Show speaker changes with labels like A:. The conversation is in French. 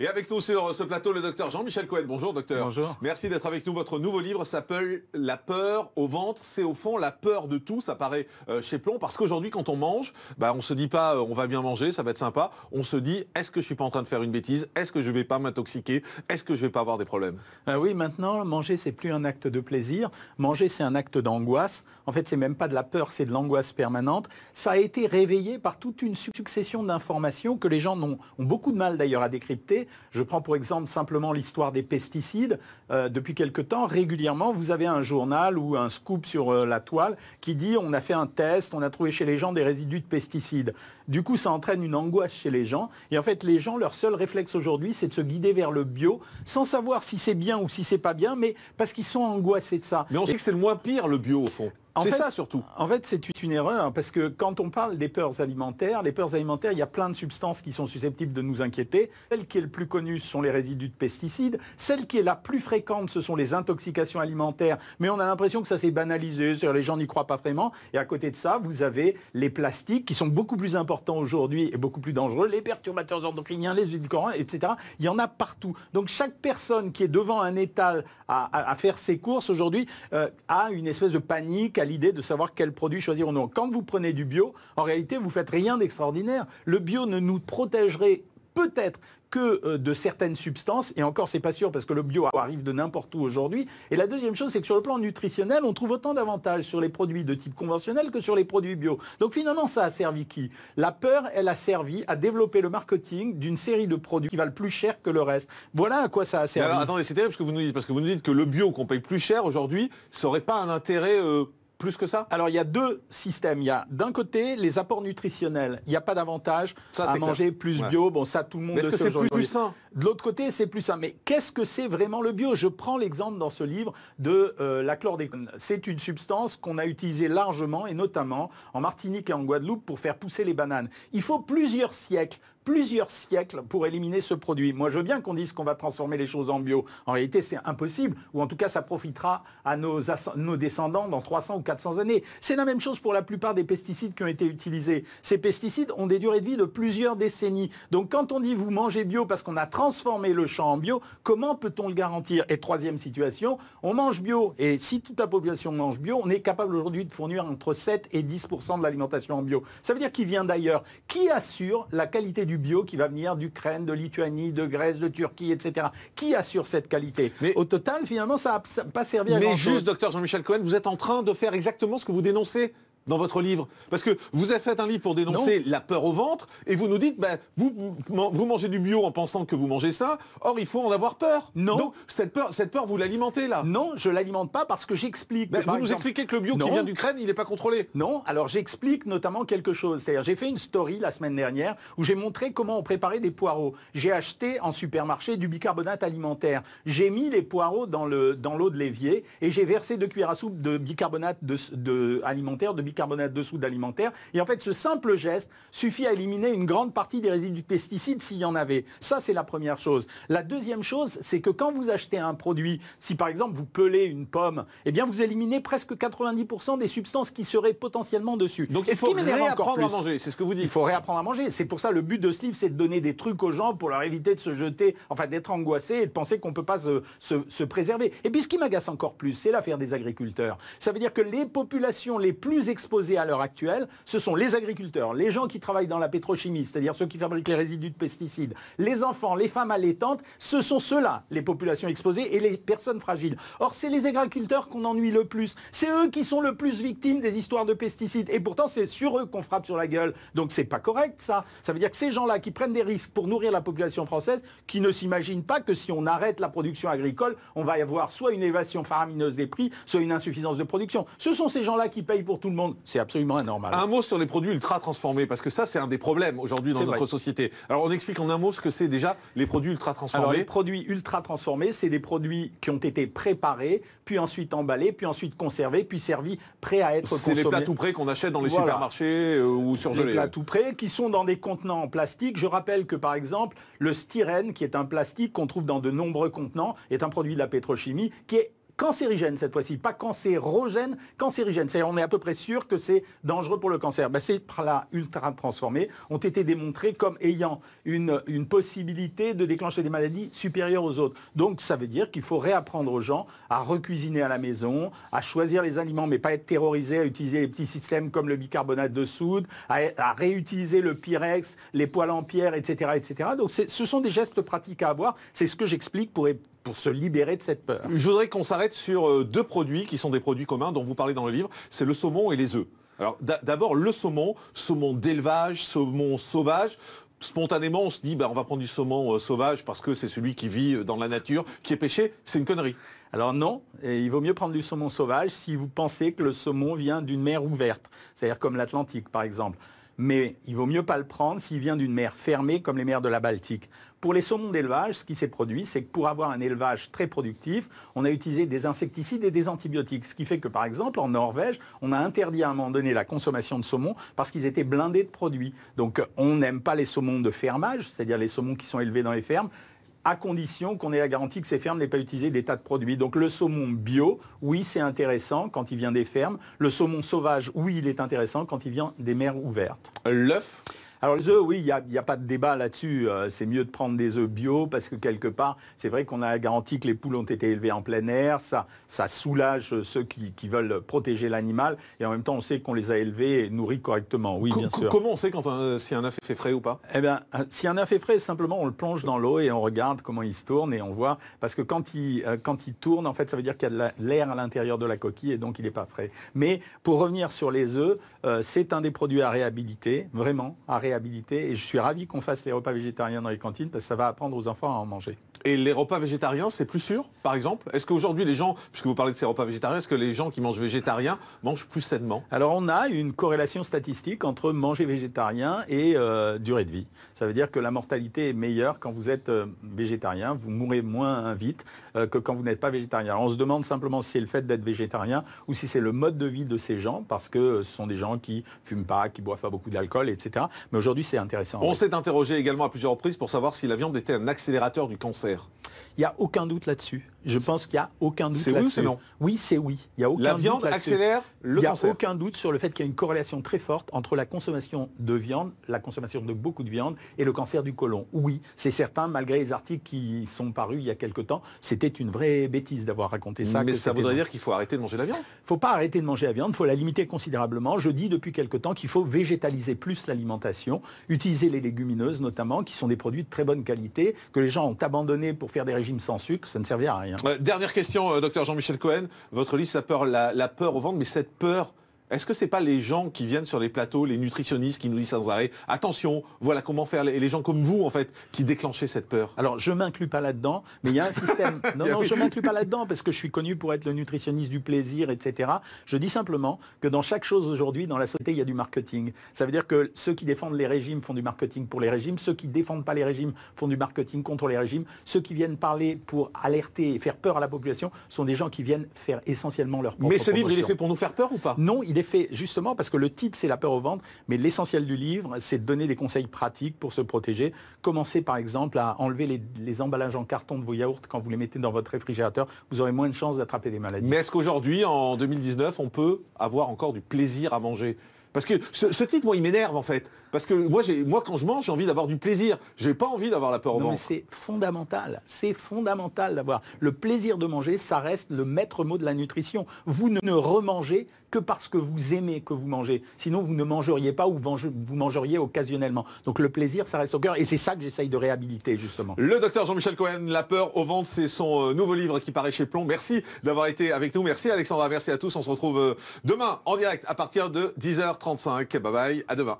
A: Et avec nous sur ce plateau, le docteur Jean-Michel Cohen. Bonjour docteur.
B: Bonjour.
A: Merci d'être avec nous. Votre nouveau livre s'appelle La peur au ventre. C'est au fond la peur de tout. Ça paraît euh, chez Plomb parce qu'aujourd'hui, quand on mange, bah, on se dit pas euh, on va bien manger, ça va être sympa. On se dit est-ce que je suis pas en train de faire une bêtise? Est-ce que je vais pas m'intoxiquer? Est-ce que je vais pas avoir des problèmes?
B: Euh, oui, maintenant, manger, c'est plus un acte de plaisir. Manger, c'est un acte d'angoisse. En fait, c'est même pas de la peur, c'est de l'angoisse permanente. Ça a été réveillé par toute une succession d'informations que les gens ont, ont beaucoup de mal d'ailleurs à décrypter. Je prends pour exemple simplement l'histoire des pesticides. Euh, depuis quelque temps, régulièrement, vous avez un journal ou un scoop sur euh, la toile qui dit on a fait un test, on a trouvé chez les gens des résidus de pesticides. Du coup, ça entraîne une angoisse chez les gens. Et en fait, les gens, leur seul réflexe aujourd'hui, c'est de se guider vers le bio, sans savoir si c'est bien ou si c'est pas bien, mais parce qu'ils sont angoissés de ça.
A: Mais on sait que c'est le moins pire le bio au fond.
B: En
A: C'est
B: fait-
A: ça surtout.
B: En fait, c'est une erreur parce que quand on parle des peurs alimentaires, les peurs alimentaires, il y a plein de substances qui sont susceptibles de nous inquiéter. Celle qui est le plus connue, ce sont les résidus de pesticides. Celle qui est la plus fréquente, ce sont les intoxications alimentaires. Mais on a l'impression que ça s'est banalisé, les gens n'y croient pas vraiment. Et à côté de ça, vous avez les plastiques qui sont beaucoup plus importants aujourd'hui et beaucoup plus dangereux, les perturbateurs endocriniens, les édulcorants, etc. Il y en a partout. Donc chaque personne qui est devant un étal à, à- à faire ses courses aujourd'hui euh, a une espèce de panique à l'idée de savoir quel produit choisir ou non. Quand vous prenez du bio, en réalité, vous faites rien d'extraordinaire. Le bio ne nous protégerait peut-être que euh, de certaines substances, et encore c'est pas sûr parce que le bio arrive de n'importe où aujourd'hui. Et la deuxième chose, c'est que sur le plan nutritionnel, on trouve autant d'avantages sur les produits de type conventionnel que sur les produits bio. Donc finalement, ça a servi qui? La peur, elle a servi à développer le marketing d'une série de produits qui valent plus cher que le reste. Voilà à quoi ça a servi.
A: alors, attendez, c'est terrible ce que vous nous dites parce que vous nous dites que le bio qu'on paye plus cher aujourd'hui, ça aurait pas un intérêt euh, plus que ça
B: Alors il y a deux systèmes. Il y a d'un côté les apports nutritionnels. Il n'y a pas d'avantage à manger plus
A: Ouais.
B: bio. Bon, ça tout le monde
A: Mais est-ce que c'est plus, sain
B: De l'autre côté, c'est plus ça. Mais qu'est-ce que c'est vraiment le bio? Je prends l'exemple dans ce livre de euh, la chlordécone. C'est une substance qu'on a utilisée largement et notamment en Martinique et en Guadeloupe pour faire pousser les bananes. Il faut plusieurs siècles plusieurs siècles pour éliminer ce produit. Moi, je veux bien qu'on dise qu'on va transformer les choses en bio. En réalité, c'est impossible, ou en tout cas, ça profitera à nos, descendants dans 300 ou 400 années. C'est la même chose pour la plupart des pesticides qui ont été utilisés. Ces pesticides ont des durées de vie de plusieurs décennies. Donc, quand on dit vous mangez bio parce qu'on a transformé le champ en bio, comment peut-on le garantir? Et troisième situation, on mange bio, et si toute la population mange bio, on est capable aujourd'hui de fournir entre 7 et 10% de l'alimentation en bio. Ça veut dire qu'il vient d'ailleurs. Qui assure la qualité du bio qui va venir d'Ukraine, de Lituanie, de Grèce, de Turquie, etc. Qui assure cette qualité?
A: Mais-
B: Au total, finalement, ça n'a pas servi à
A: Mais
B: grand-chose.
A: juste, docteur Jean-Michel Cohen, vous êtes en train de faire exactement ce que vous dénoncez dans votre livre. Parce que vous avez fait un livre pour dénoncer la peur au ventre, et vous nous dites, ben, vous, vous mangez du bio en pensant que vous mangez ça, or il faut en avoir peur.
B: Non.
A: Donc cette peur, cette peur vous l'alimentez là.
B: Non, je l'alimente pas parce que j'explique.
A: Ben, vous nous expliquez que le bio
B: Non.
A: qui vient d'Ukraine, il n'est pas contrôlé.
B: Non, alors j'explique notamment quelque chose. C'est-à-dire, j'ai fait une story la semaine dernière où j'ai montré comment on préparait des poireaux. J'ai acheté en supermarché du bicarbonate alimentaire. J'ai mis les poireaux dans le dans l'eau de l'évier et j'ai versé deux cuillères à soupe de bicarbonate de, de- alimentaire, de bicarbonate de soude alimentaire. Et en fait, ce simple geste suffit à éliminer une grande partie des résidus de pesticides s'il y en avait. Ça, c'est la première chose. La deuxième chose, c'est que quand vous achetez un produit, si par exemple vous pelez une pomme, eh bien vous éliminez presque 90% des substances qui seraient potentiellement dessus.
A: Donc il
B: ce
A: faut
B: qui encore
A: réapprendre à manger, c'est ce que vous
B: il
A: dites.
B: faut réapprendre à manger. C'est pour ça le but de ce livre, c'est de donner des trucs aux gens pour leur éviter de se jeter, enfin d'être angoissés et de penser qu'on ne peut pas se, se- se préserver. Et puis ce qui m'agace encore plus, c'est l'affaire des agriculteurs. Ça veut dire que les populations les plus exposées à l'heure actuelle, ce sont les agriculteurs, les gens qui travaillent dans la pétrochimie, c'est-à-dire ceux qui fabriquent les résidus de pesticides, les enfants, les femmes allaitantes, ce sont ceux-là, les populations exposées et les personnes fragiles. Or, c'est les agriculteurs qu'on ennuie le plus. C'est eux qui sont le plus victimes des histoires de pesticides. Et pourtant, c'est sur eux qu'on frappe sur la gueule. Donc, c'est pas correct, ça. Ça veut dire que ces gens-là qui prennent des risques pour nourrir la population française, qui ne s'imaginent pas que si on arrête la production agricole, on va y avoir soit une élévation faramineuse des prix, soit une insuffisance de production. Ce sont ces gens-là qui payent pour tout le monde. C'est absolument anormal.
A: Un mot sur les produits ultra transformés, parce que ça c'est un des problèmes aujourd'hui dans
B: C'est
A: notre
B: vrai.
A: société. Alors on explique en un mot ce que c'est déjà les produits ultra
B: Alors
A: transformés.
B: les produits ultra transformés, c'est des produits qui ont été préparés, puis ensuite emballés, puis ensuite conservés, puis servis, prêts à être
A: c'est
B: consommés.
A: les plats tout prêts qu'on achète dans les
B: Voilà.
A: supermarchés euh, ou
B: Les
A: surgelés.
B: plats tout prêts qui sont dans des contenants en plastique. Je rappelle que par exemple, le styrène, qui est un plastique qu'on trouve dans de nombreux contenants, est un produit de la pétrochimie qui est cancérigène cette fois-ci, pas cancérogène, cancérigène. C'est-à-dire on est à peu près sûr que c'est dangereux pour le cancer. Ben, ces plats ultra transformés ont été démontrés comme ayant une, possibilité de déclencher des maladies supérieures aux autres. Donc ça veut dire qu'il faut réapprendre aux gens à recuisiner à la maison, à choisir les aliments, mais pas être terrorisés, à utiliser les petits systèmes comme le bicarbonate de soude, à, réutiliser le Pyrex, les poêles en pierre, etc. Donc ce sont des gestes pratiques à avoir. C'est ce que j'explique pour pour se libérer de cette peur.
A: Je voudrais qu'on s'arrête sur euh, deux produits qui sont des produits communs dont vous parlez dans le livre, c'est le saumon et les œufs. Alors d'abord le saumon, saumon d'élevage, saumon sauvage. Spontanément, on se dit, bah, on va prendre du saumon euh, sauvage parce que c'est celui qui vit euh, dans la nature, qui est pêché. C'est une connerie.
B: Alors non, il vaut mieux prendre du saumon sauvage si vous pensez que le saumon vient d'une mer ouverte, c'est-à-dire comme l'Atlantique par exemple mais il vaut mieux pas le prendre s'il vient d'une mer fermée comme les mers de la Baltique. Pour les saumons d'élevage, ce qui s'est produit, c'est que pour avoir un élevage très productif, on a utilisé des insecticides et des antibiotiques. Ce qui fait que, par exemple, en Norvège, on a interdit à un moment donné la consommation de saumon parce qu'ils étaient blindés de produits. Donc, on n'aime pas les saumons de fermage, c'est-à-dire les saumons qui sont élevés dans les fermes à condition qu'on ait la garantie que ces fermes n'aient pas utilisé des tas de produits. Donc le saumon bio, oui, c'est intéressant quand il vient des fermes. Le saumon sauvage, oui, il est intéressant quand il vient des mers ouvertes.
A: L'œuf?
B: Alors les œufs, oui, il n'y a, pas de débat là-dessus. Euh, c'est mieux de prendre des œufs bio parce que quelque part, c'est vrai qu'on a garanti que les poules ont été élevées en plein air. Ça, ça soulage ceux qui, veulent protéger l'animal. Et en même temps, on sait qu'on les a élevés et nourris correctement. Oui, bien sûr.
A: Comment on sait quand si un œuf est frais ou pas?
B: Eh bien, euh, si un œuf est frais, simplement on le plonge dans l'eau et on regarde comment il se tourne et on voit. Parce que quand il, euh, quand il tourne, en fait, ça veut dire qu'il y a de l'air à l'intérieur de la coquille et donc il n'est pas frais. Mais pour revenir sur les œufs, c'est un des produits à réhabiliter, vraiment à réhabiliter. Et je suis suis ravi qu'on fasse les repas végétariens dans les cantines parce que ça va apprendre aux enfants à en manger.
A: Et les repas végétariens, c'est plus sûr, par exemple? Est-ce qu'aujourd'hui, les gens, puisque vous parlez de ces repas végétariens, est-ce que les gens qui mangent végétarien mangent plus sainement?
B: Alors, on a une corrélation statistique entre manger végétarien et euh, durée de vie. Ça veut dire que la mortalité est meilleure quand vous êtes euh, végétarien, vous mourrez moins vite euh, que quand vous n'êtes pas végétarien. on se demande simplement si c'est le fait d'être végétarien ou si c'est le mode de vie de ces gens, parce que ce sont des gens qui fument pas, qui boivent pas beaucoup d'alcool, etc. Mais aujourd'hui, c'est intéressant.
A: On s'est interrogé également à plusieurs reprises pour savoir si la viande était un accélérateur du cancer.
B: Il n'y a aucun doute là-dessus. Je pense qu'il n'y a aucun doute là-dessus.
A: C'est oui ou non
B: Oui, c'est oui. Il y a aucun
A: La viande accélère le. Il n'y
B: a aucun doute sur le fait qu'il y a une corrélation très forte entre la consommation de viande, la consommation de beaucoup de viande et le cancer du côlon. Oui, c'est certain, malgré les articles qui sont parus il y a quelque temps, c'était une vraie bêtise d'avoir raconté ça.
A: Mais ça voudrait dire qu'il faut arrêter de manger la viande Il
B: ne faut pas arrêter de manger la viande, il faut la limiter considérablement. Je dis depuis quelque temps qu'il faut végétaliser plus l'alimentation, utiliser les légumineuses notamment, qui sont des produits de très bonne qualité, que les gens ont abandonné pour faire des régimes sans sucre, ça ne servait à rien.
A: Euh, dernière question, euh, docteur Jean-Michel Cohen. Votre livre, ça peur, la peur au ventre, mais cette peur est-ce que ce n'est pas les gens qui viennent sur les plateaux, les nutritionnistes qui nous disent sans arrêt, attention, voilà comment faire, et les gens comme vous, en fait, qui déclenchaient cette peur?
B: Alors, je ne m'inclus pas là-dedans, mais il y a un système. Non, non, je ne m'inclus pas là-dedans parce que je suis connu pour être le nutritionniste du plaisir, etc. Je dis simplement que dans chaque chose aujourd'hui, dans la société, il y a du marketing. Ça veut dire que ceux qui défendent les régimes font du marketing pour les régimes, ceux qui ne défendent pas les régimes font du marketing contre les régimes, ceux qui viennent parler pour alerter et faire peur à la population sont des gens qui viennent faire essentiellement leur propre
A: Mais ce livre, il est fait pour nous faire peur ou pas?
B: Non, il est fait justement parce que le titre, c'est la peur au ventre, mais l'essentiel du livre, c'est de donner des conseils pratiques pour se protéger. Commencez par exemple à enlever les, emballages en carton de vos yaourts quand vous les mettez dans votre réfrigérateur. Vous aurez moins de chances d'attraper des maladies.
A: Mais est-ce qu'aujourd'hui, en 2019, on peut avoir encore du plaisir à manger? Parce que ce, titre, moi, il m'énerve en fait. Parce que moi, moi quand je mange, j'ai envie d'avoir du plaisir. Je n'ai pas envie d'avoir la peur au non,
B: ventre. Mais c'est fondamental. C'est fondamental d'avoir le plaisir de manger. Ça reste le maître mot de la nutrition. Vous ne remangez que parce que vous aimez que vous mangez. Sinon, vous ne mangeriez pas ou vous mangeriez occasionnellement. Donc le plaisir, ça reste au cœur. Et c'est ça que j'essaye de réhabiliter, justement.
A: Le docteur Jean-Michel Cohen, La peur au ventre, c'est son euh, nouveau livre qui paraît chez Plomb. Merci d'avoir été avec nous. Merci Alexandra, merci à tous. On se retrouve euh, demain en direct à partir de 10h35. Bye bye, à demain.